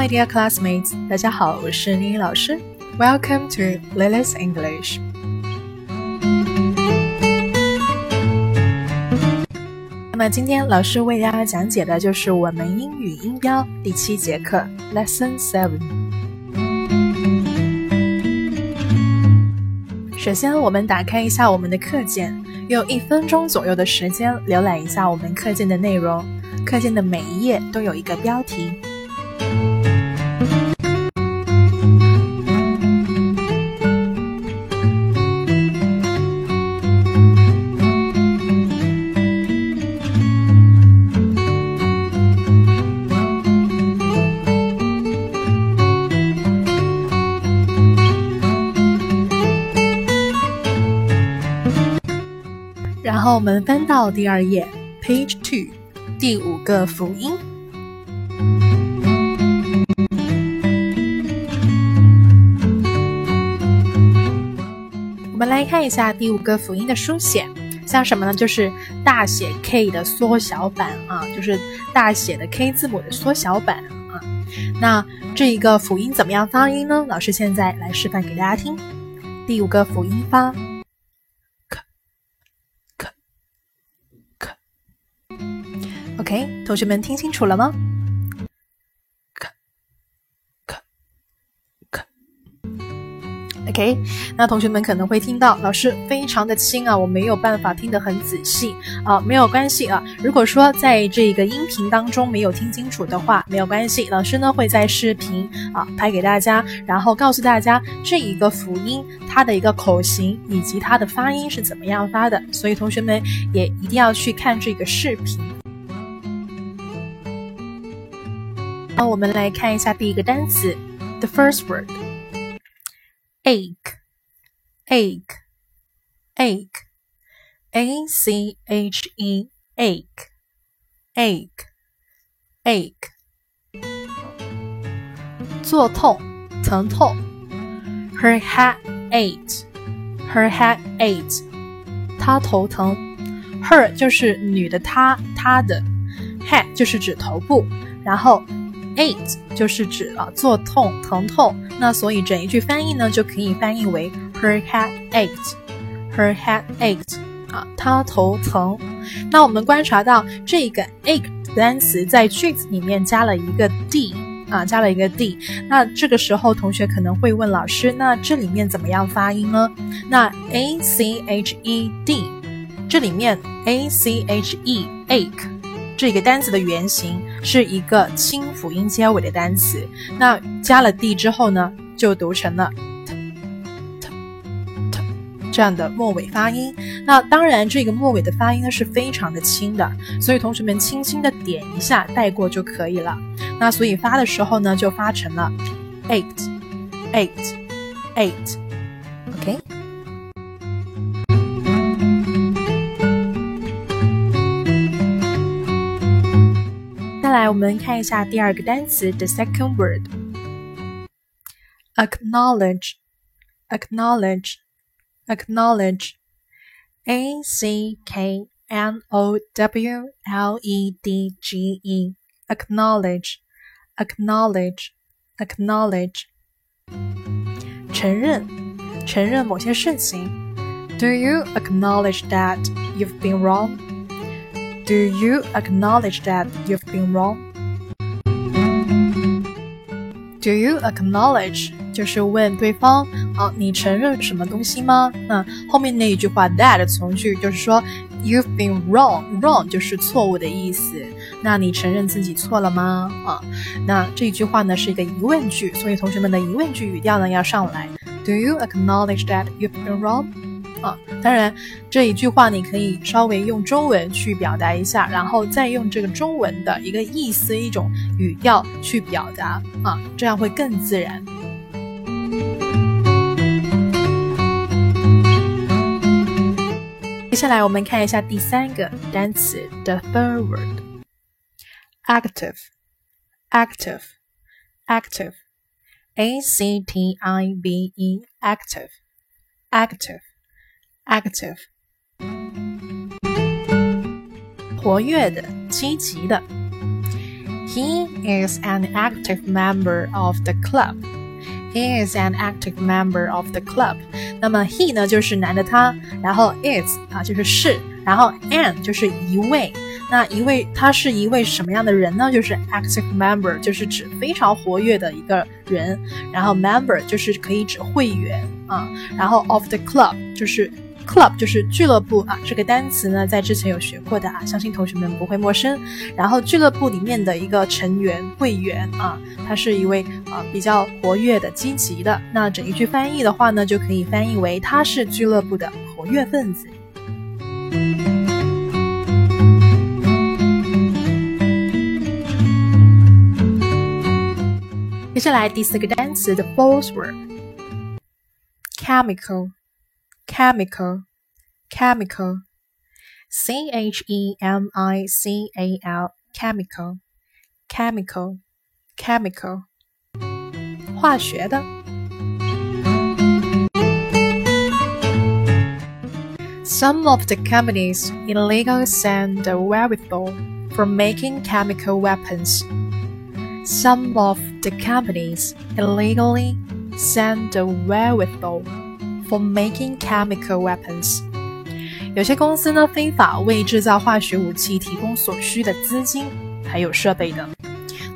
my dear classmates，大家好，我是妮妮老师。Welcome to Lily's English。那么今天老师为大家讲解的就是我们英语音标第七节课，Lesson Seven。首先，我们打开一下我们的课件，用一分钟左右的时间浏览一下我们课件的内容。课件的每一页都有一个标题。我们翻到第二页，Page Two。第五个辅音，我们来看一下第五个辅音的书写，像什么呢？就是大写 K 的缩小版啊，就是大写的 K 字母的缩小版啊。那这一个辅音怎么样发音呢？老师现在来示范给大家听。第五个辅音发。OK，同学们听清楚了吗？，OK。那同学们可能会听到老师非常的轻啊，我没有办法听得很仔细啊，没有关系啊。如果说在这个音频当中没有听清楚的话，没有关系，老师呢会在视频啊拍给大家，然后告诉大家这一个辅音它的一个口型以及它的发音是怎么样发的，所以同学们也一定要去看这个视频。那我们来看一下第一个单词，the first word，ache，ache，ache，a c h e，ache，ache，ache，作痛，疼痛，her head ache，her head ache，她头疼，her 就是女的她，她的，head 就是指头部，然后。 Ache 就是指啊作痛疼痛，那所以整一句翻译呢就可以翻译为 Her head ached，Her head ached 啊，她头疼。那我们观察到这个 ache 单词在句子里面加了一个 d 啊，加了一个 d。那这个时候同学可能会问老师，那这里面怎么样发音呢？那 a c h e d 这里面 a c h e ache。这个单词的原型是一个清辅音结尾的单词，那加了 d 之后呢，就读成了 t t t 这样的末尾发音。那当然，这个末尾的发音呢是非常的轻的，所以同学们轻轻的点一下带过就可以了。那所以发的时候呢，就发成了 eight eight eight，OK。下来我们看一下第二个单词，the second word，acknowledge，acknowledge，acknowledge，a c k n o w l e d g e，acknowledge，acknowledge，acknowledge，承认，承认某些事情。Do you acknowledge that you've been wrong? Do you acknowledge that you've been wrong? Do you acknowledge 就是问对方啊，你承认什么东西吗？那后面那一句话 that 从句就是说 you've been wrong，wrong 就是错误的意思。那你承认自己错了吗？啊，那这句话呢是一个疑问句，所以同学们的疑问句语调呢要上来。Do you acknowledge that you've been wrong? 啊，当然这一句话你可以稍微用中文去表达一下，然后再用这个中文的一个意思、一种语调去表达啊，这样会更自然。接下来我们看一下第三个单词，the third word，active，active，active，a c t i v e，active，active。active，活跃的、积极的。 He is an active member of the club. He is an active member of the club. 那么 he 呢就是男的他，然后 is 啊就是是，然后 an 就是一位。那一位他是一位什么样的人呢？就是 active member，就是指非常活跃的一个人。然后 member 就是可以指会员啊。然后 of the club 就是。 Club 就是俱乐部啊，这个单词呢，在之前有学过的啊，相信同学们不会陌生。然后俱乐部里面的一个成员会员啊，他是一位啊比较活跃的、积极的。那整一句翻译的话呢，就可以翻译为他是俱乐部的活跃分子。接下来第四个单词的 fourth word，chemical。chemical, chemical, C H E M I C A L, chemical, chemical, chemical，化学的。Some of the companies illegally send the wherewithal for making chemical weapons. Some of the companies illegally send the wherewithal for making chemical weapons。有些公司呢非法为制造化学武器提供所需的资金还有设备的。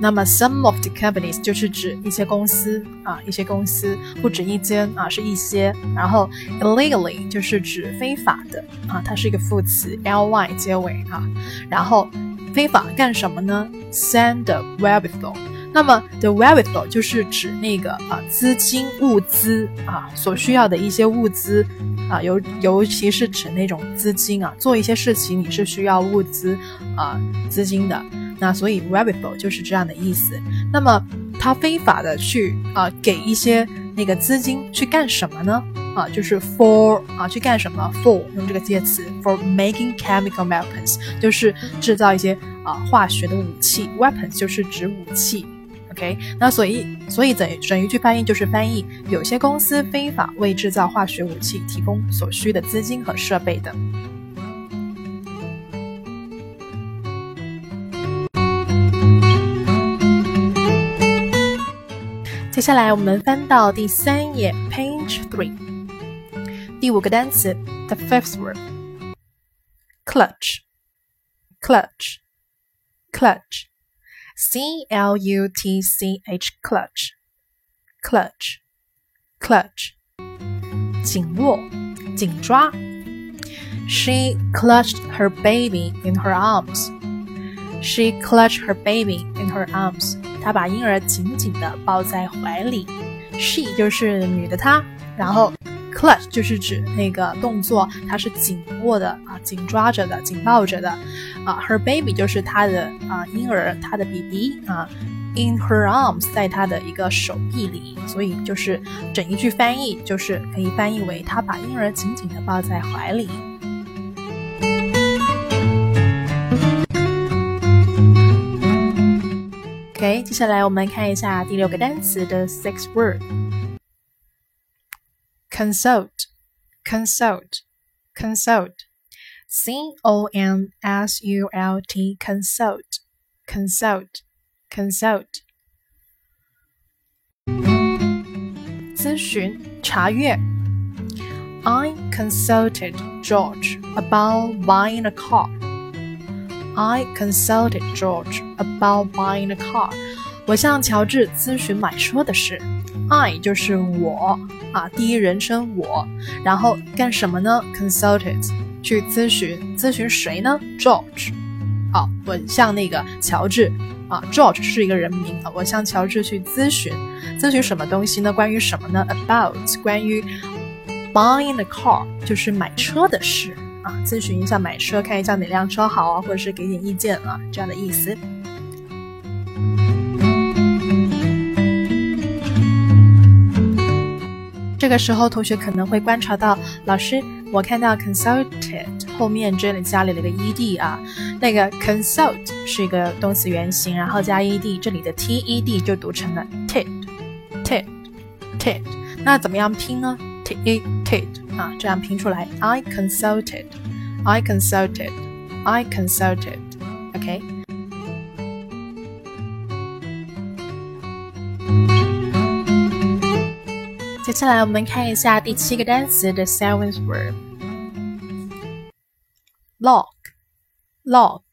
那么 some of the companies 就是指一些公司啊，一些公司不止一间啊，是一些。然后 illegally 就是指非法的啊，它是一个副词，ly 结尾啊。然后非法干什么呢？Send the wherewithal。那么，the wherewithal 就是指那个啊资金物资啊所需要的一些物资啊，尤尤其是指那种资金啊，做一些事情你是需要物资啊资金的。那所以 wherewithal 就是这样的意思。那么他非法的去啊给一些那个资金去干什么呢？啊，就是 for 啊去干什么？for 用这个介词 for making chemical weapons 就是制造一些啊化学的武器，weapons 就是指武器。OK，那所以所以整整一句翻译就是翻译有些公司非法为制造化学武器提供所需的资金和设备的。接下来我们翻到第三页，Page Three，第五个单词，the fifth word，clutch，clutch，clutch。C L U T C H clutch clutch clutch 紧握紧抓 She clutched her baby in her arms. She clutched her baby in her arms. 她把婴儿紧紧地抱在怀里。She 就是女的她，然后 Clutch 就是指那个动作，它是紧握的啊，紧抓着的，紧抱着的啊。Her baby 就是她的啊婴儿，她的 BB 啊。In her arms，在她的一个手臂里，所以就是整一句翻译就是可以翻译为她把婴儿紧紧的抱在怀里。OK，接下来我们看一下第六个单词的 six word。consult, consult, consult. C O N S U L T, consult, consult, consult. 咨询查阅 I consulted George about buying a car. I consulted George about buying a car. 我向乔治咨询买车的事。I 就是我 啊，第一人称我，然后干什么呢？Consulted 去咨询，咨询谁呢？George。好，我向那个乔治啊，George 是一个人名啊，我向乔治去咨询，咨询什么东西呢？关于什么呢？About 关于 buying a car 就是买车的事啊，咨询一下买车，看一下哪辆车好啊，或者是给点意见啊，这样的意思。这个时候，同学可能会观察到，老师，我看到 consulted 后面这里加了一个 ed 啊，那个 consult 是一个动词原形，然后加 ed，这里的 ted 就读成了 ted，ted，ted，那怎么样拼呢？ted，ted 啊，这样拼出来，I consulted，I consulted，I consulted，OK。下来我们看一下第七个单词的 seventh word。lock lock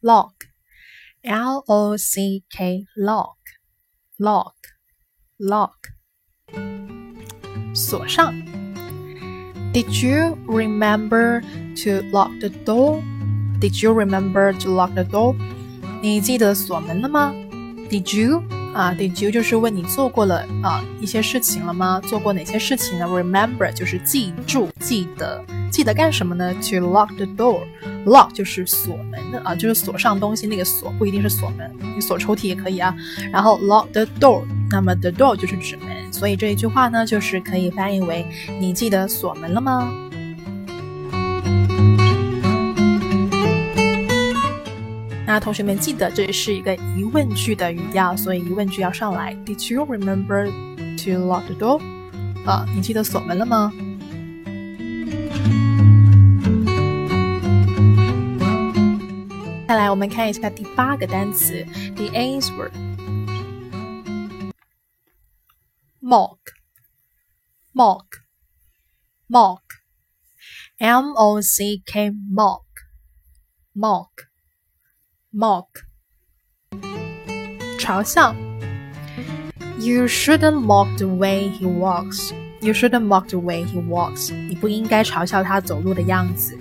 lock L O C K lock lock lock 锁上。Did you remember to lock the door? Did you remember to lock the door? 你记得锁门了吗？Did you 啊，Did you 就是问你做过了啊一些事情了吗？做过哪些事情呢？Remember 就是记住、记得，记得干什么呢？To lock the door. Lock 就是锁门的啊，就是锁上东西那个锁，不一定是锁门，你锁抽屉也可以啊。然后 lock the door，那么 the door 就是指门。所以这一句话呢，就是可以翻译为“你记得锁门了吗？”那同学们记得，这是一个疑问句的语调，所以疑问句要上来。Did you remember to lock the door？啊，你记得锁门了吗？再来，我们看一下第八个单词，the eighth word。mock, mock, mock, M O C K, Mock, 嘲笑 You shouldn't mock the way he walks. You shouldn't mock the way he walks. 你不应该嘲笑他走路的样子。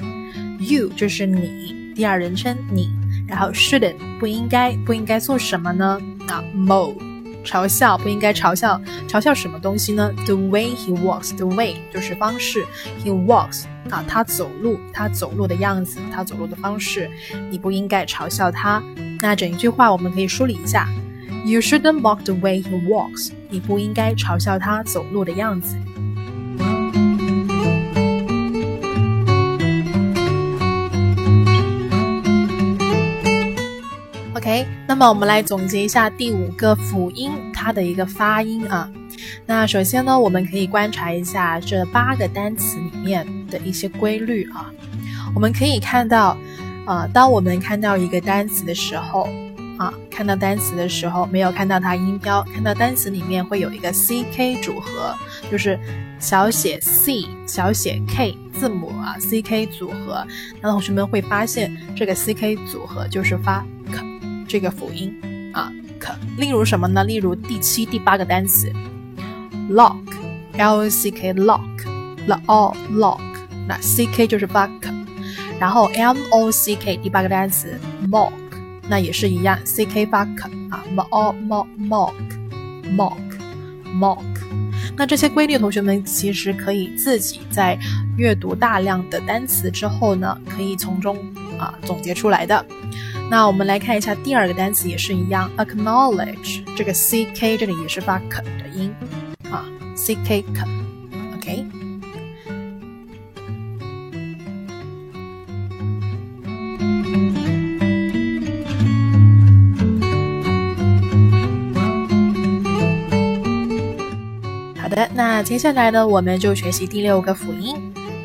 You 就是你，第二人称你，然后 shouldn't 不应该，不应该做什么呢？啊，mock 嘲笑不应该嘲笑，嘲笑什么东西呢？The way he walks，the way 就是方式，he walks 啊，他走路，他走路的样子，他走路的方式，你不应该嘲笑他。那整一句话我们可以梳理一下：You shouldn't mock the way he walks，你不应该嘲笑他走路的样子。OK，那么我们来总结一下第五个辅音它的一个发音啊。那首先呢，我们可以观察一下这八个单词里面的一些规律啊。我们可以看到，啊，当我们看到一个单词的时候，啊，看到单词的时候没有看到它音标，看到单词里面会有一个 C K 组合，就是小写 c 小写 k 字母啊 C K 组合。那同学们会发现，这个 C K 组合就是发 k。这个辅音啊，可例如什么呢？例如第七、第八个单词，lock，l o c k lock，the all lock，那 c k 就是 buck，然后 m o c k 第八个单词 mock，那也是一样，c k 发 k 啊，m o m mock mock mock，那这些规律，同学们其实可以自己在阅读大量的单词之后呢，可以从中啊总结出来的。那我们来看一下第二个单词，也是一样，acknowledge 这个 c k 这里也是发 k 的音啊，c k k，OK。好的，那接下来呢，我们就学习第六个辅音，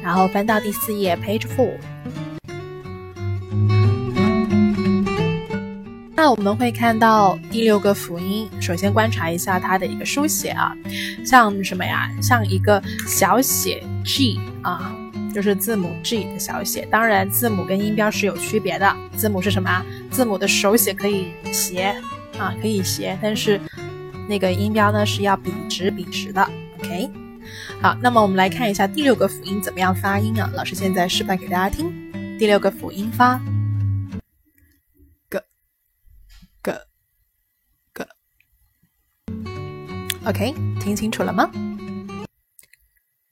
然后翻到第四页，page four。我们会看到第六个辅音，首先观察一下它的一个书写啊，像什么呀？像一个小写 G 啊，就是字母 G 的小写。当然，字母跟音标是有区别的。字母是什么？字母的手写可以斜啊，可以斜，但是那个音标呢是要笔直笔直的。OK，好，那么我们来看一下第六个辅音怎么样发音啊？老师现在示范给大家听，第六个辅音发。OK，听清楚了吗？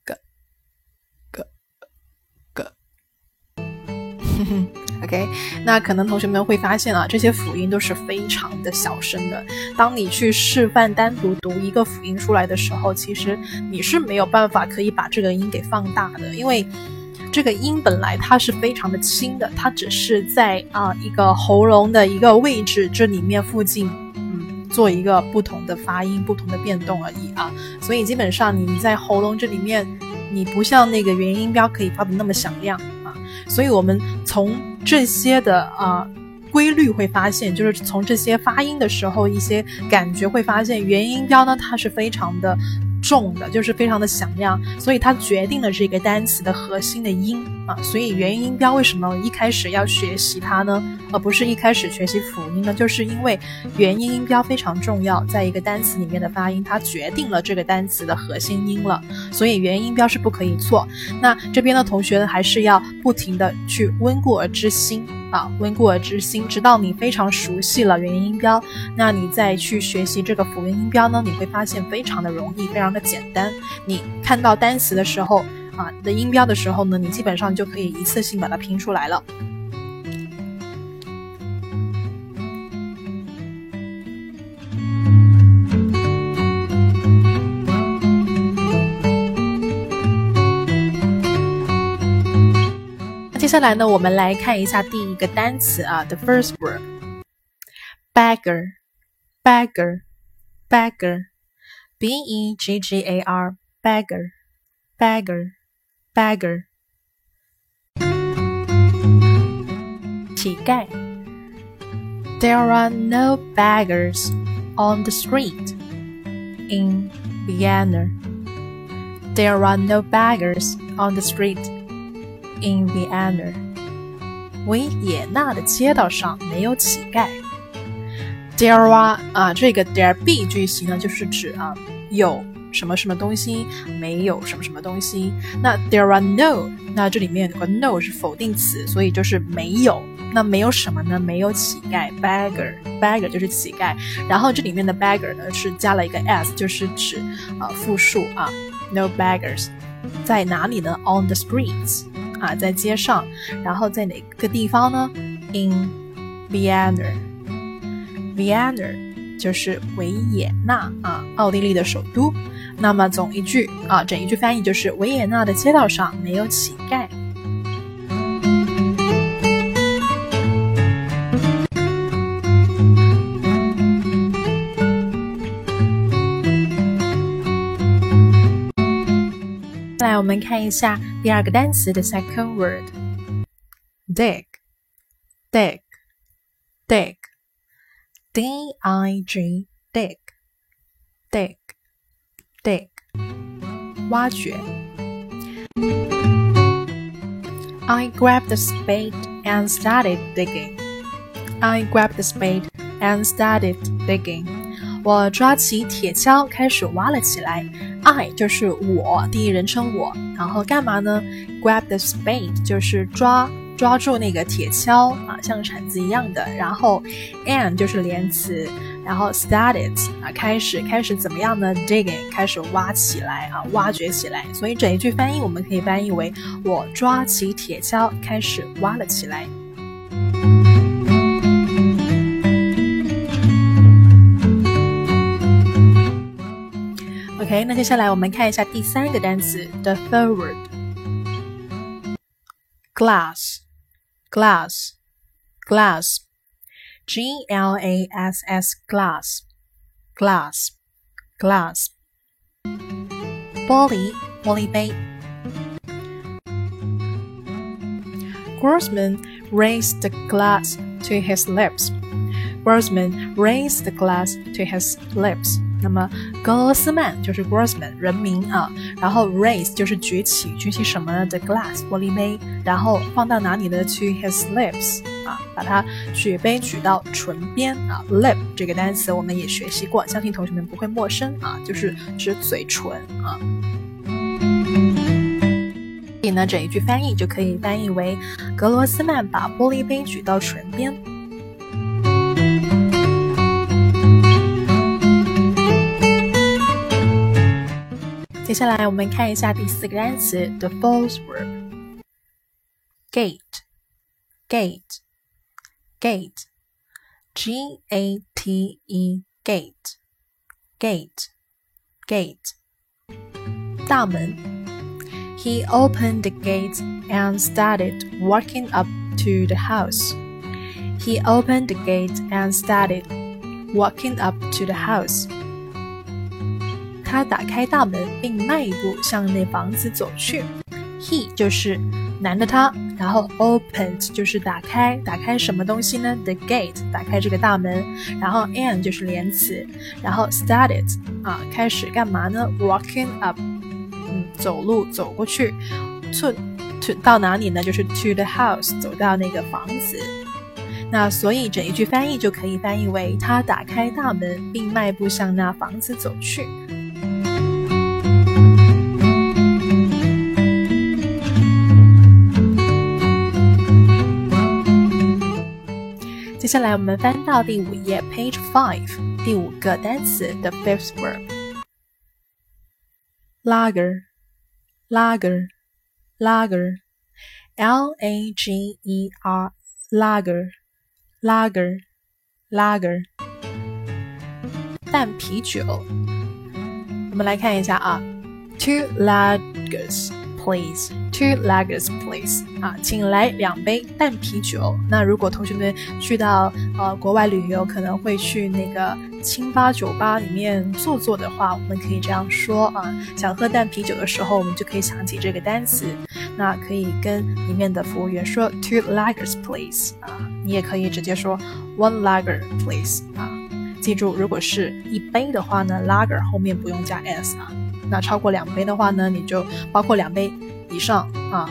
个个个，OK。那可能同学们会发现啊，这些辅音都是非常的小声的。当你去示范单独读一个辅音出来的时候，其实你是没有办法可以把这个音给放大的，因为这个音本来它是非常的轻的，它只是在啊一个喉咙的一个位置这里面附近。做一个不同的发音、不同的变动而已啊，所以基本上你在喉咙这里面，你不像那个元音标可以发的那么响亮啊，所以我们从这些的啊规律会发现，就是从这些发音的时候一些感觉会发现，元音标呢它是非常的重的，就是非常的响亮，所以它决定了这个单词的核心的音。啊。所以元音音标为什么一开始要学习它呢？而不是一开始学习辅音呢？就是因为元音音标非常重要，在一个单词里面的发音，它决定了这个单词的核心音了。所以元音音标是不可以错。那这边的同学呢，还是要不停的去温故而知新。啊，温故而知新，直到你非常熟悉了元音音标，那你再去学习这个辅音音标呢？你会发现非常的容易，非常的简单。你看到单词的时候啊的音标的时候呢，你基本上就可以一次性把它拼出来了。接下来呢，我们来看一下第一个单词啊，the first word，beggar，beggar，beggar，b e g g a r，beggar，beggar r，beggar，beggar，beggar，乞丐。There are no beggars on the street in Vienna. There are no beggars on the street In Vienna，维也纳的街道上没有乞丐。There are 啊，这个 there be 句型呢，就是指啊有 什么什么东西，没有什么什么东西。那 there are no，那这里面有个 no 是否定词，所以就是没有。那没有什么呢？没有乞丐，beggar，beggar 就是乞丐。然后这里面的 beggar 呢是加了一个 s，就是指啊复数啊，no beggars，在哪里呢？On the streets。啊，在街上，然后在哪个地方呢？In Vienna，Vienna 就是维也纳啊，奥地利的首都。那么总一句啊，整一句翻译就是维也纳的街道上没有乞丐。来，我们看一下第二个单词的 second word，dig，dig，dig，d i g dig，挖掘。I grabbed the spade and started digging. I grabbed the spade and started digging. 我抓起铁锹开始挖了起来。I 就是我，第一人称我，然后干嘛呢？Grab the spade 就是抓抓住那个铁锹啊，像铲子一样的。然后 and 就是连词，然后 started 啊，开始开始怎么样呢？Digging 开始挖起来啊，挖掘起来。所以整一句翻译我们可以翻译为我抓起铁锹开始挖了起来。OK，那接下来我们看一下第三个单词，the third glass，glass，glass word，glass，glass，glass，G L A S S，glass，glass，glass，玻璃，玻璃杯。Grossman raised the glass to his lips. Grossman raised the glass to his lips. 那么格罗斯曼就是 Grossman 人名啊，然后 raise 就是举起，举起什么呢？The glass 玻璃杯，然后放到哪里呢？To his lips 啊，把它举杯举到唇边啊。Lip 这个单词我们也学习过，相信同学们不会陌生啊，就是指嘴唇啊。所以呢，整一句翻译就可以翻译为格罗斯曼把玻璃杯举到唇边。接下来我们看一下第四个单词，the falls were gate gate verb，gate，gate，gate，g a t e，gate，gate，gate，大门。He opened the gate and started walking up to the house. He opened the gate and started walking up to the house. 他打开大门，并迈步向那房子走去。He 就是 男的他，然后 opened 就是打开，打开什么东西呢？The gate 打开这个大门，然后 and 就是连词，然后 started 啊开始干嘛呢？Walking up，嗯，走路走过去，to to 到哪里呢？就是 to the house 走到那个房子。那所以整一句翻译就可以翻译为他打开大门，并迈步向那房子走去。接下来我们翻到第五页，page five，第五个单词，the fifth verb，lager，lager，lager，L A G E R，lager，lager，lager，淡啤酒。我们来看一下啊，two lagers。 Please, two lagers, please. 啊，请来两杯淡啤酒。那如果同学们去到呃国外旅游，可能会去那个清吧酒吧里面坐坐的话，我们可以这样说啊。想喝淡啤酒的时候，我们就可以想起这个单词。那可以跟里面的服务员说 two lagers, please. 啊，你也可以直接说 one lager, please. 啊，记住，如果是一杯的话呢，lager 后面不用加 s 啊。那超过两杯的话呢，你就包括两杯以上啊，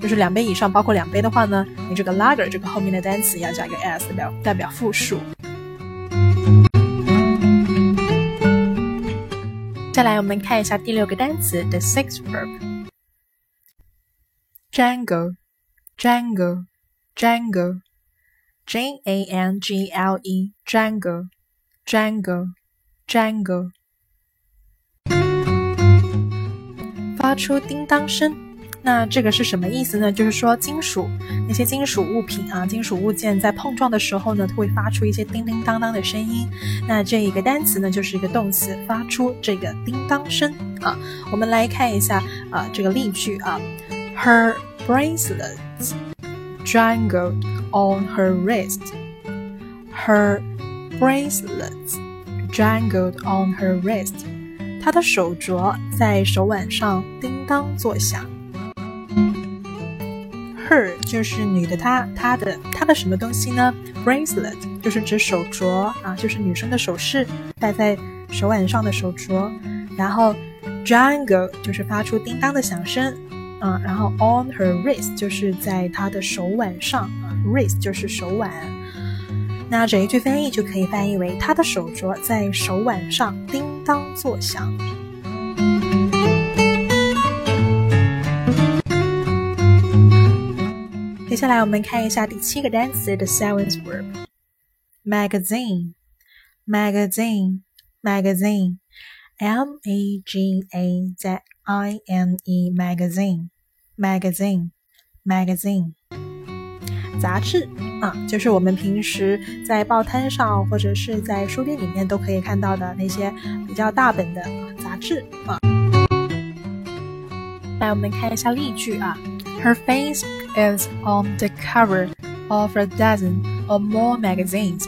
就是两杯以上包括两杯的话呢，你这个 lager 这个后面的单词要加一个 s 代表代表复数。再来，我们看一下第六个单词，the sixth verb，jangle，jangle，jangle，J A N G L E，jangle，jangle，jangle。发出叮当声，那这个是什么意思呢？就是说金属那些金属物品啊，金属物件在碰撞的时候呢，它会发出一些叮叮当当的声音。那这一个单词呢，就是一个动词，发出这个叮当声啊。我们来看一下啊，这个例句啊，Her bracelets jangled on her wrist. Her bracelets jangled on her wrist. 她的手镯在手腕上叮当作响。Her 就是女的她，她的她的什么东西呢？Bracelet 就是指手镯啊，就是女生的首饰，戴在手腕上的手镯。然后 jangle 就是发出叮当的响声啊，然后 on her wrist 就是在她的手腕上啊，wrist 就是手腕。那整一句翻译就可以翻译为：他的手镯在手腕上叮当作响。接下来我们看一下第七个单词的 seventh verb magazine magazine magazine m a g a z i n e magazine magazine magazine 杂志啊，就是我们平时在报摊上或者是在书店里面都可以看到的那些比较大本的杂志啊。来，我们看一下例句啊。Her face is on the cover of a dozen or more magazines.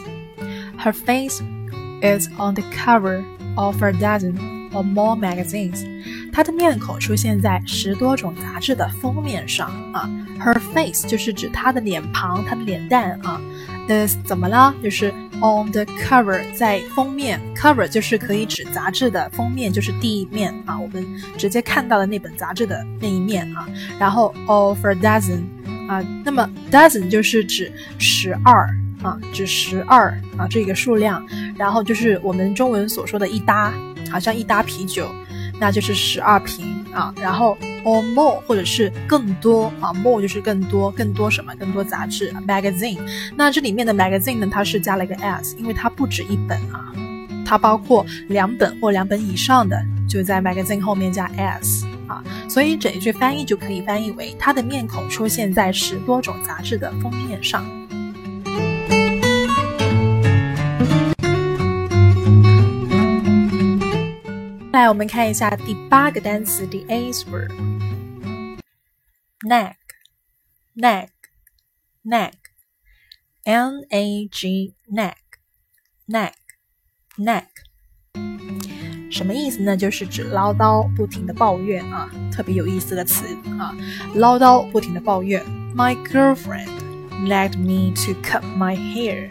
Her face is on the cover of a dozen or more magazines. 她的面孔出现在十多种杂志的封面上啊。Her face 就是指她的脸庞，她的脸蛋啊。Is 怎么了？就是 on the cover 在封面，cover 就是可以指杂志的封面，就是第一面啊，我们直接看到的那本杂志的那一面啊。然后 of a dozen 啊，那么 dozen 就是指十二啊，指十二啊这个数量。然后就是我们中文所说的一搭，好像一搭啤酒。那就是十二瓶啊，然后 or more 或者是更多啊，more 就是更多，更多什么？更多杂志 magazine。那这里面的 magazine 呢，它是加了一个 s，因为它不止一本啊，它包括两本或两本以上的，就在 magazine 后面加 s 啊，所以整一句翻译就可以翻译为他的面孔出现在十多种杂志的封面上。来，我们看一下第八个单词，the eighth word，neck，neck，neck，n a g neck，neck，neck。 什么意思呢？就是指唠叨、不停的抱怨啊，特别有意思的词啊，唠叨、不停的抱怨。My girlfriend nagged me to cut my hair。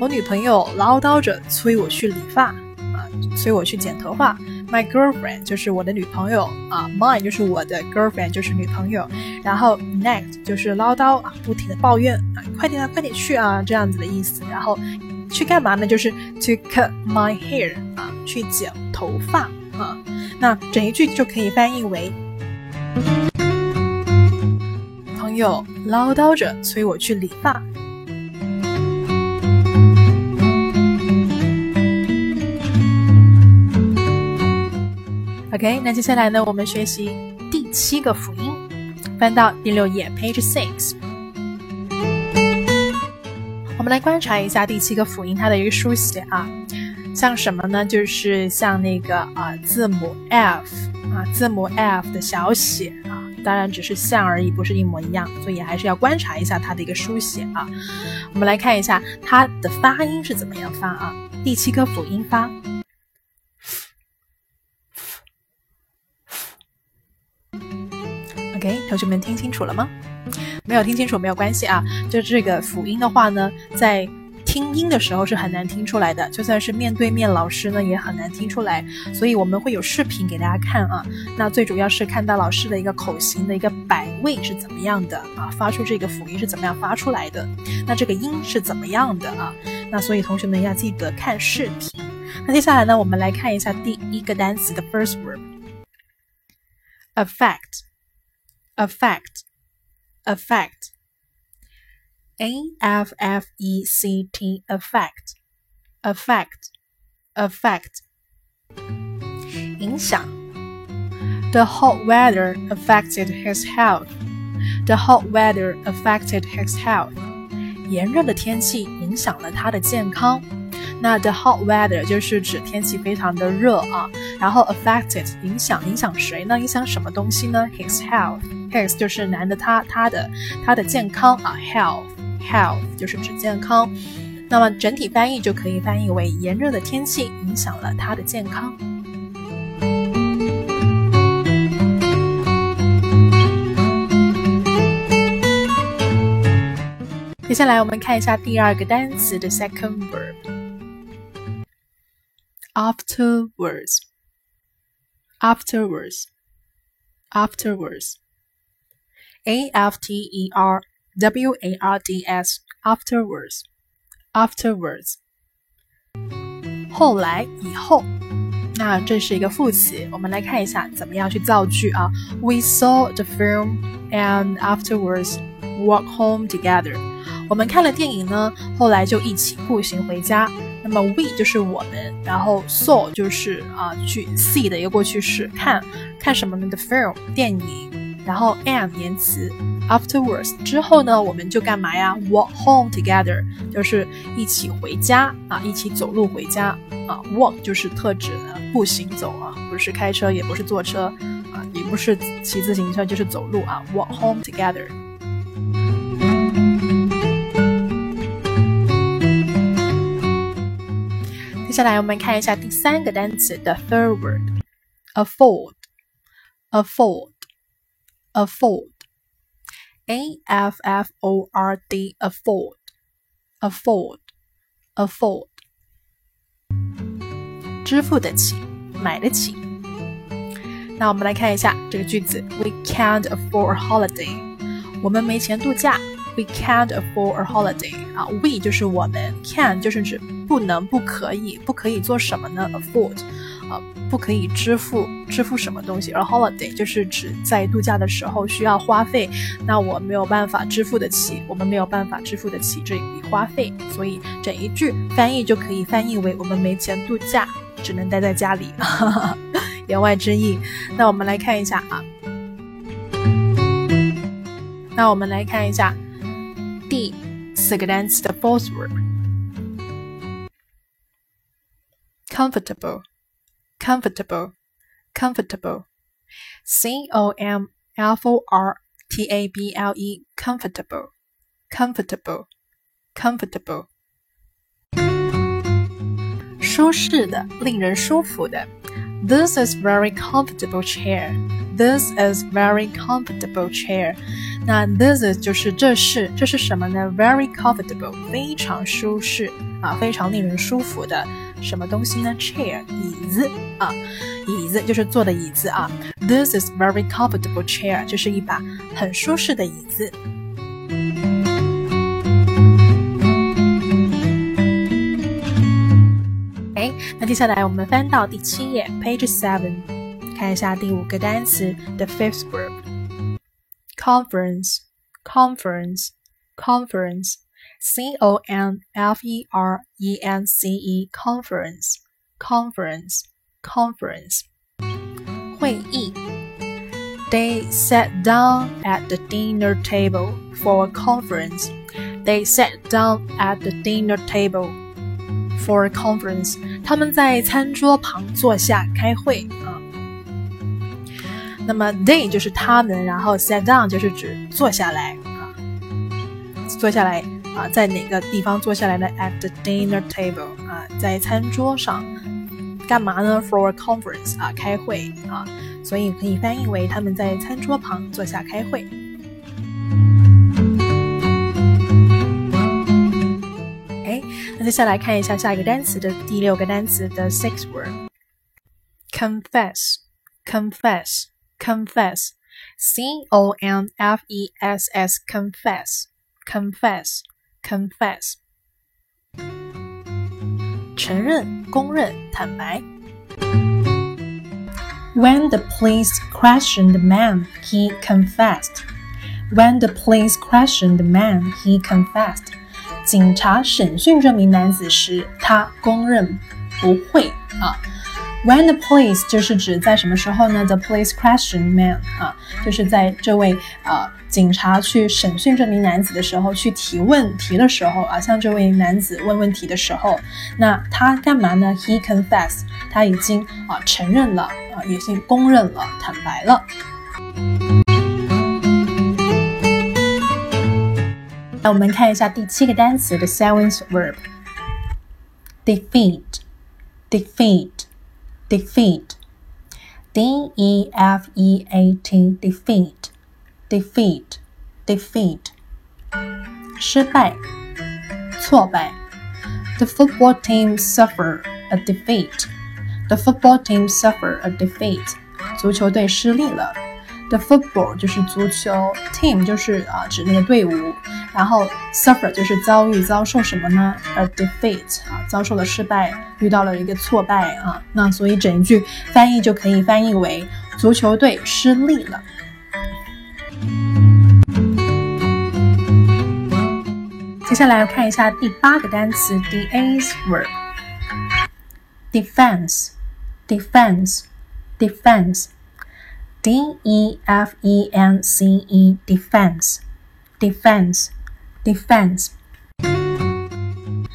我女朋友唠叨着催我去理发啊，催我去剪头发。 My girlfriend 就是我的女朋友啊，mine 就是我的 girlfriend 就是女朋友。然后 next 就是唠叨啊，不停的抱怨啊，快点啊，快点去啊，这样子的意思。然后去干嘛呢？就是 to cut my hair 啊，去剪头发啊。那整一句就可以翻译为：朋友唠叨着催我去理发。OK，那接下来呢，我们学习第七个辅音，翻到第六页，Page Six。我们来观察一下第七个辅音它的一个书写啊，像什么呢？就是像那个啊字母 F 啊字母 F 的小写啊，当然只是像而已，不是一模一样，所以还是要观察一下它的一个书写啊。我们来看一下它的发音是怎么样发啊？第七个辅音发。OK，同学们听清楚了吗？没有听清楚没有关系啊，就这个辅音的话呢，在听音的时候是很难听出来的，就算是面对面老师呢也很难听出来，所以我们会有视频给大家看啊。那最主要是看到老师的一个口型的一个摆位是怎么样的啊，发出这个辅音是怎么样发出来的，那这个音是怎么样的啊？那所以同学们要记得看视频。那接下来呢，我们来看一下第一个单词的 first word，affect。affect, affect, a f f e c t, affect, affect, affect. 影响 The hot weather affected his health. The hot weather affected his health. 炎热的天气影响了他的健康。 那 the hot weather 就是指天气非常的热啊，然后 affected 影响影响谁呢？影响什么东西呢？His health, his 就是男的他他的他的健康啊，health health 就是指健康。那么整体翻译就可以翻译为炎热的天气影响了他的健康。接下来我们看一下第二个单词的 second verb。afterwards, afterwards, afterwards. A F T E R W A R D S afterwards, afterwards. 后来以后，那这是一个副词，我们来看一下怎么样去造句啊。We saw the film and afterwards walk home together. 我们看了电影呢，后来就一起步行回家。那么 we 就是我们，然后 saw 就是啊去 see 的一个过去式，看看什么呢？The film 电影，然后 and 言词，afterwards 之后呢，我们就干嘛呀？Walk home together 就是一起回家啊，一起走路回家啊。Walk 就是特指步行走啊，不是开车，也不是坐车啊，也不是骑自行车，就是走路啊。Walk home together。接下来我们看一下第三个单词的 third word，afford，afford，afford，a f f o r d，afford，afford，afford，支付得起，买得起。那我们来看一下这个句子：We can't afford a holiday。我们没钱度假。 We can't afford a holiday 啊，we 就是我们，can 就是指不能、不可以、不可以做什么呢？afford 啊，不可以支付支付什么东西，而 holiday 就是指在度假的时候需要花费，那我没有办法支付得起，我们没有办法支付得起这笔花费，所以整一句翻译就可以翻译为我们没钱度假，只能待在家里，言外之意。那我们来看一下啊，那我们来看一下。第四个单词的 fourth word，comfortable, comfortable, comfortable, C O M F O R T A B L E, comfortable, comfortable, comfortable，舒适的，令人舒服的 This is very comfortable chair. This is very comfortable chair. 那 this is 就是这是这是什么呢？Very comfortable，非常舒适啊，非常令人舒服的什么东西呢？Chair，椅子啊，椅子就是坐的椅子啊。This is very comfortable chair，这是一把很舒适的椅子。 接下来我们翻到第七页，page seven，看一下第五个单词，the fifth group，conference，conference，conference，c o n f e r e n c e，conference，conference，conference，会议。They sat down at the dinner table for a conference. They sat down at the dinner table for a conference，他们在餐桌旁坐下开会啊。那么 they 就是他们，然后 sit down 就是指坐下来啊，坐下来啊，在哪个地方坐下来呢？At the dinner table 啊，在餐桌上干嘛呢？For a conference 啊，开会啊，所以可以翻译为他们在餐桌旁坐下开会。那接下来看一下下一个单词的第六个单词的 sixth word，confess，confess，confess，c o n f e s s，confess，confess，confess，承认、公认、坦白。When the police questioned the man, he confessed. When the police questioned the man, he confessed. 警察审讯这名男子时，他供认不讳啊。When the police 就是指在什么时候呢？The police question man 啊，就是在这位啊警察去审讯这名男子的时候，去提问题的时候啊，向这位男子问问题的时候，那他干嘛呢？He confessed，他已经啊承认了啊，已经公认了，坦白了。那我们看一下第七个单词的 seventh verb，defeat，defeat，defeat，d e f e a t，defeat，defeat，defeat，失败，挫败。The football team suffered a defeat. The football team suffered a defeat. 足球队失利了。The football 就是足球，team 就是啊指那个队伍， 然后 suffer 就是遭遇遭受什么呢？A defeat 啊，遭受了失败，遇到了一个挫败啊，那所以整一句翻译就可以翻译为足球队失利了。接下来看一下第八个单词 dea s word，defense，defense，defense。D E F E N C E defense defense defense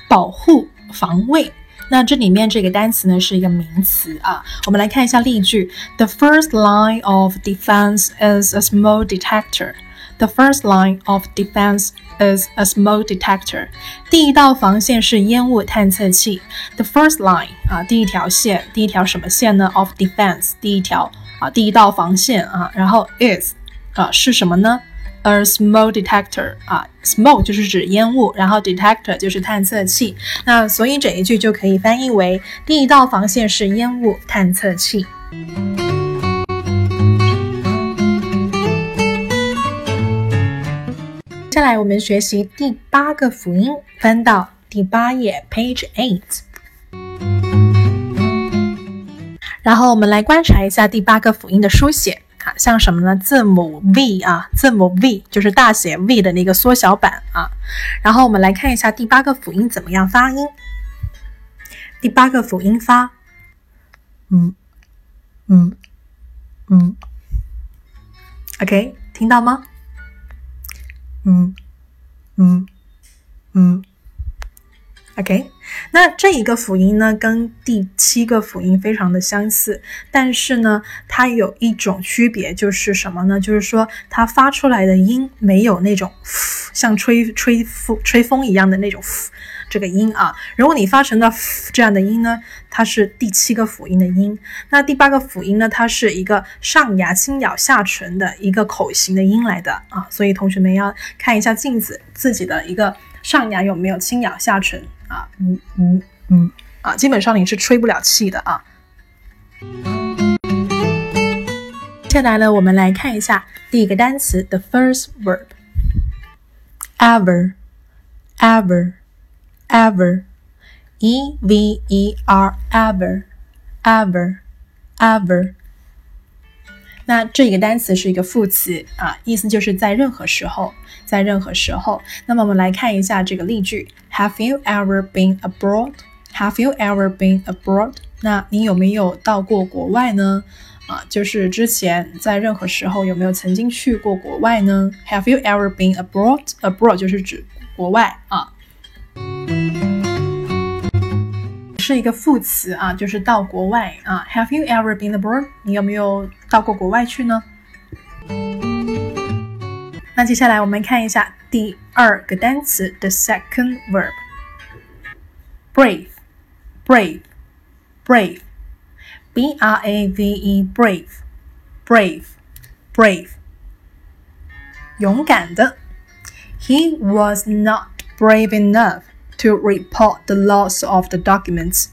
保护防卫。那这里面这个单词呢是一个名词啊。我们来看一下例句：The first line of defense is a smoke detector. The first line of defense is a smoke detector. 第一道防线是烟雾探测器。The first line 啊，第一条线，第一条什么线呢？Of defense，第一条。啊，第一道防线啊，然后 is 啊是什么呢？A smoke detector 啊，smoke 就是指烟雾，然后 detector 就是探测器。那所以整一句就可以翻译为第一道防线是烟雾探测器。接下来我们学习第八个辅音，翻到第八页，page eight。然后我们来观察一下第八个辅音的书写，像什么呢？字母 V 啊，字母 V 就是大写 V 的那个缩小版啊。然后我们来看一下第八个辅音怎么样发音。第八个辅音发，嗯嗯嗯，OK，听到吗？嗯嗯嗯。OK，那这一个辅音呢，跟第七个辅音非常的相似，但是呢，它有一种区别，就是什么呢？就是说它发出来的音没有那种像吹吹风吹风一样的那种这个音啊。如果你发成了这样的音呢，它是第七个辅音的音。那第八个辅音呢，它是一个上牙轻咬下唇的一个口型的音来的啊。所以同学们要看一下镜子，自己的一个上牙有没有轻咬下唇啊？嗯嗯嗯啊，基本上你是吹不了气的啊。接下来呢，我们来看一下第一个单词，the first verb，ever，ever，ever，e v e r，ever，ever，ever。那这一个单词是一个副词啊，意思就是在任何时候，在任何时候。那么我们来看一下这个例句：Have you ever been abroad？Have you ever been abroad？那你有没有到过国外呢？啊，就是之前在任何时候有没有曾经去过国外呢？Have you ever been abroad? Abroad 就是指国外啊，是一个副词啊，就是到国外啊。Have you ever been abroad? 你有没有到过国外去呢？那接下来我们看一下第二个单词，the second verb，brave，brave，brave。B R A V E brave brave brave 勇敢的 He was not brave enough to report the loss of the documents.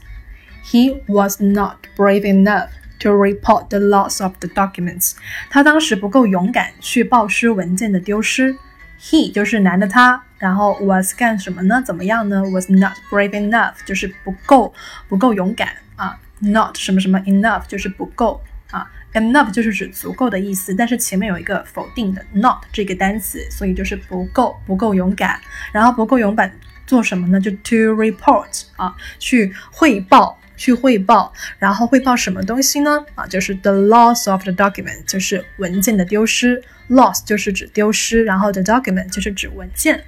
He was not brave enough to report the loss of the documents. 他当时不够勇敢去报失文件的丢失。He 就是男的他，然后 was 干什么呢？怎么样呢？Was not brave enough 就是不够不够勇敢啊。not 什么什么 enough 就是不够啊，enough 就是指足够的意思，但是前面有一个否定的 not 这个单词，所以就是不够，不够勇敢。然后不够勇敢 做什么呢？就 to report 啊，去汇报，去汇报。然后汇报什么东西呢？啊，就是 the loss of the document，就是文件的丢失。loss 就是指丢失，然后 the document 就是指文件。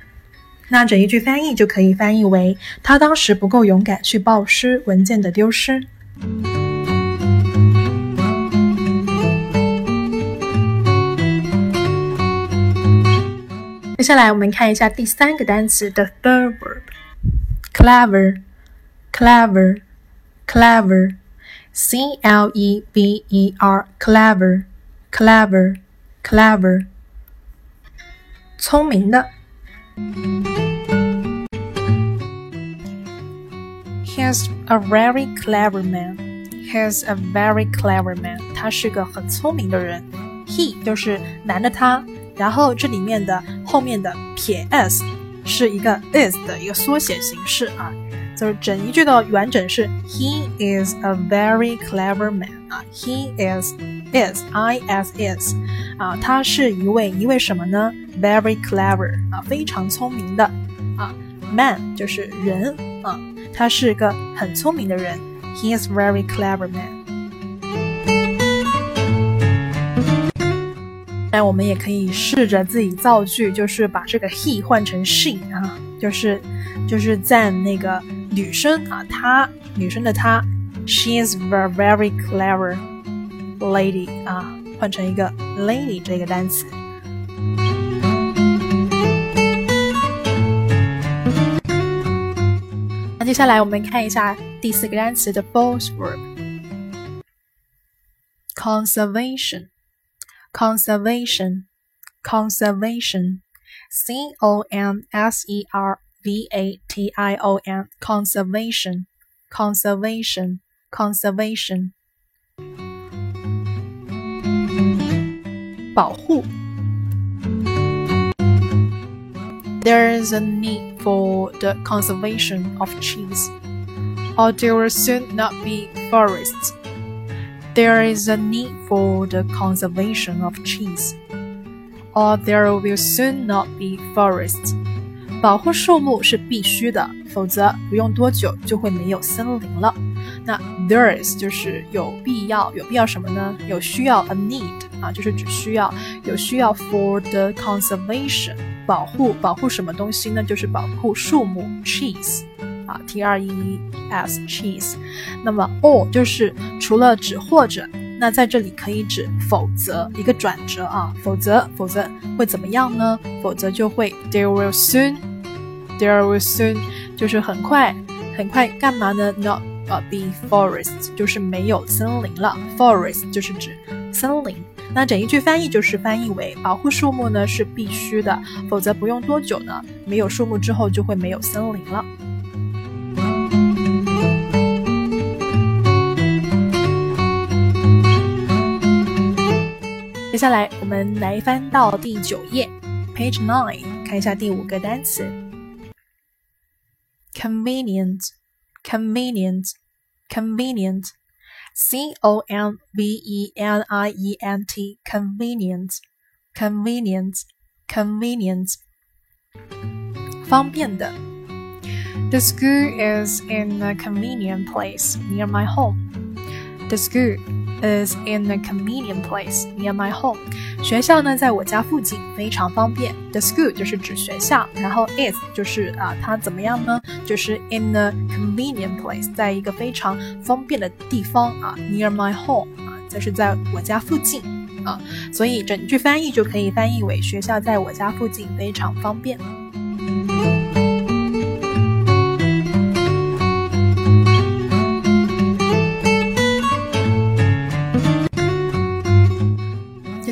那整一句翻译就可以翻译为：他当时不够勇敢去报失文件的丢失。接下来我们看一下第三个单词，the third verb，clever，clever，clever，c l e v e r，clever，clever，clever，聪明的。He's a very clever man. He's a very clever man. 他是个很聪明的人。He 就是男的他，然后这里面的 后面的撇 s 是一个 is 的一个缩写形式啊，就是整一句的完整是 He is a very clever man 啊，He is is I s is 啊，他是一位一位什么呢？Very clever 啊，非常聪明的啊，man 就是人啊。他是个很聪明的人。He is very clever man。那我们也可以试着自己造句，就是把这个 he 换成 she 啊，就是就是赞那个女生啊，她女生的她，She is a very clever lady 啊，换成一个 lady 这个单词。那接下来我们看一下第四个单词的 fourth verb，conservation。Conservation. Conservation. C o n s e r v a t i o n. Conservation. Conservation. Conservation. 保护。There is a need for the conservation of trees, or there will soon not be forests. There is a need for the conservation of trees, or there will soon not be forests. 保护树木是必须的，否则不用多久就会没有森林了。那 there is 就是有必要，有必要什么呢？有需要 a need 啊，就是只需要有需要 for the conservation 保护保护什么东西呢？就是保护树木 trees 啊，t r e e s cheese，。那么 or 就是除了指或者，那在这里可以指否则一个转折啊，否则否则会怎么样呢？否则就会 there will soon there will soon 就是很快很快干嘛呢？Not a be forest 就是没有森林了，forest 就是指森林。那整一句翻译就是翻译为保护树木呢是必须的，否则不用多久呢，没有树木之后就会没有森林了。接下来我们来翻到第九页，Page Nine，看一下第五个单词，convenient，convenient，convenient，c o n v e n i e n t，convenient，convenient，convenient，方便的。The school is in a convenient place near my home. The school is in a convenient place near my home。学校呢，在我家附近，非常方便。The school 就是指学校，然后 is 就是啊，它怎么样呢？就是 in a convenient place，在一个非常方便的地方啊，near my home 啊，就是在我家附近啊，所以整句翻译就可以翻译为学校在我家附近，非常方便。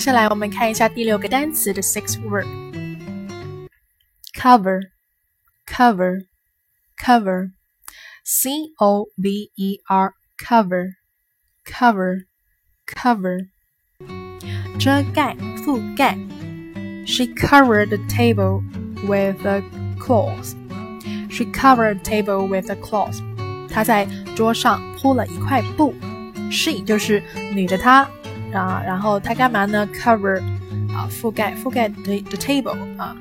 下来我们看一下第六个单词的 sixth word。cover cover cover c o v e r cover cover cover 遮盖覆盖 She covered the table with a cloth. She covered the table with a cloth. 她在桌上铺了一块布。She 就是女的她。 啊，然后它干嘛呢？Cover 啊，覆盖覆盖 the the table 啊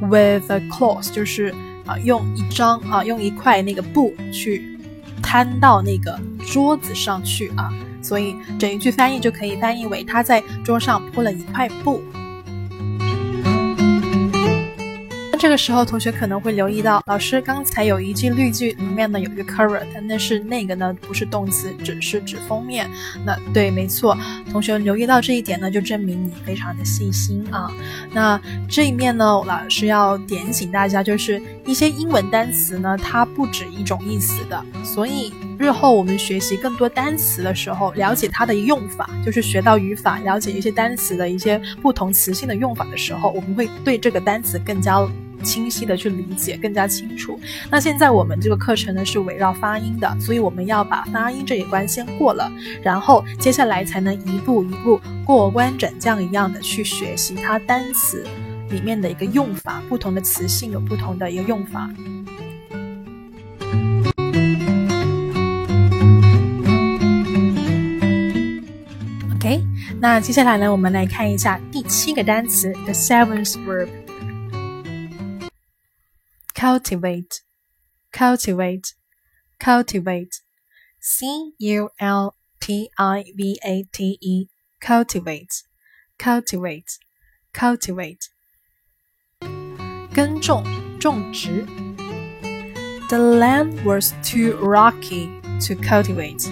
，with a cloth 就是啊，用一张啊，用一块那个布去摊到那个桌子上去啊，所以整一句翻译就可以翻译为他在桌上铺了一块布。这个时候，同学可能会留意到，老师刚才有一句例句里面呢有一个 cover，但是那个呢不是动词，只是指封面。那对，没错，同学留意到这一点呢，就证明你非常的细心啊。那这一面呢，老师要点醒大家，就是一些英文单词呢，它不止一种意思的，所以日后我们学习更多单词的时候，了解它的用法，就是学到语法，了解一些单词的一些不同词性的用法的时候，我们会对这个单词更加。清晰的去理解，更加清楚。那现在我们这个课程呢是围绕发音的，所以我们要把发音这一关先过了，然后接下来才能一步一步过关斩将一样的去学习它单词里面的一个用法，不同的词性有不同的一个用法。OK，那接下来呢，我们来看一下第七个单词，the seventh verb。cultivate, cultivate, cultivate. C U L T I V A T E, cultivate, cultivate, cultivate. 耕种，种植。The land was too rocky to cultivate.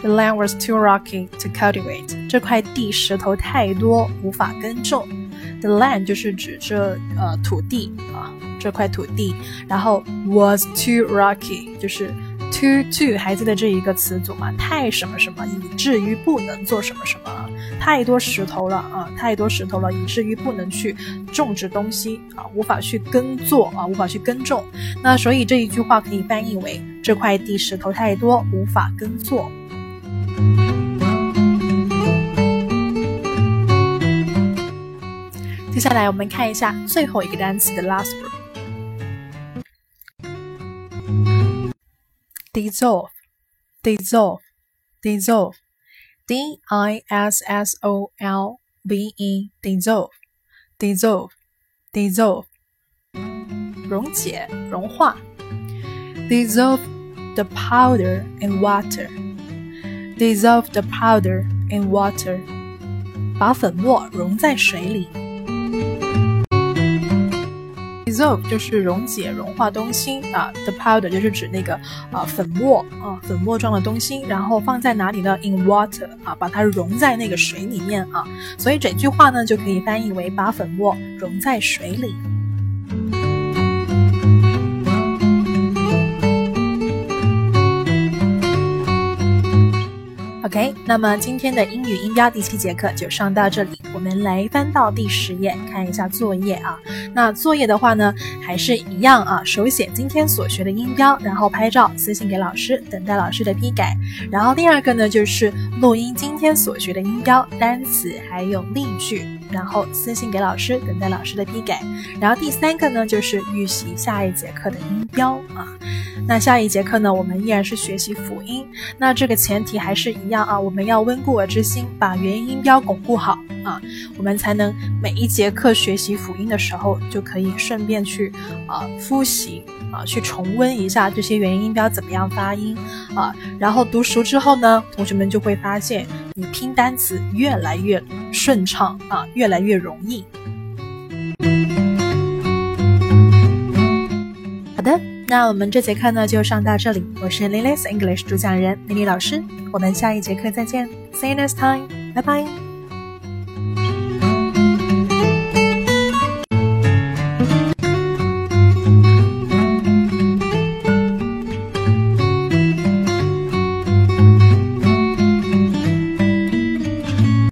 The land was too rocky to cultivate. 这块地石头太多，无法耕种。The land 就是指这呃土地啊。 这块土地，然后 was too rocky，就是 too too 还记得这一个词组吗？太什么什么，以至于不能做什么什么，太多石头了啊，太多石头了，以至于不能去种植东西啊，无法去耕作啊，无法去耕种。那所以这一句话可以翻译为这块地石头太多，无法耕作。接下来我们看一下最后一个单词的 last word。dissolve, dissolve, dissolve, D I S S O L V E, dissolve, dissolve, dissolve，溶解、融化。Dissolve the powder in water. Dissolve the powder in water. 把粉末溶在水里。 Dissolve 就是溶解、融化东西啊，the powder 就是指那个啊粉末啊粉末状的东西，然后放在哪里呢？in water 啊，把它溶在那个水里面啊，所以整句话呢就可以翻译为把粉末溶在水里。OK，那么今天的英语音标第七节课就上到这里，我们来翻到第十页看一下作业啊。那作业的话呢，还是一样啊，手写今天所学的音标，然后拍照私信给老师，等待老师的批改。然后第二个呢，就是录音今天所学的音标、单词还有例句，然后私信给老师，等待老师的批改。然后第三个呢，就是预习下一节课的音标啊。那下一节课呢，我们依然是学习辅音。那这个前提还是一样啊，我们要温故而知新，把元音音标巩固好啊，我们才能每一节课学习辅音的时候，就可以顺便去啊复习啊，去重温一下这些元音音标怎么样发音啊。然后读熟之后呢，同学们就会发现你拼单词越来越顺畅啊，越越来越容易。好的。那我们这节课呢就上到这里，我是 Lily's English 主讲人 Lily 老师，我们下一节课再见，See you next time，拜拜。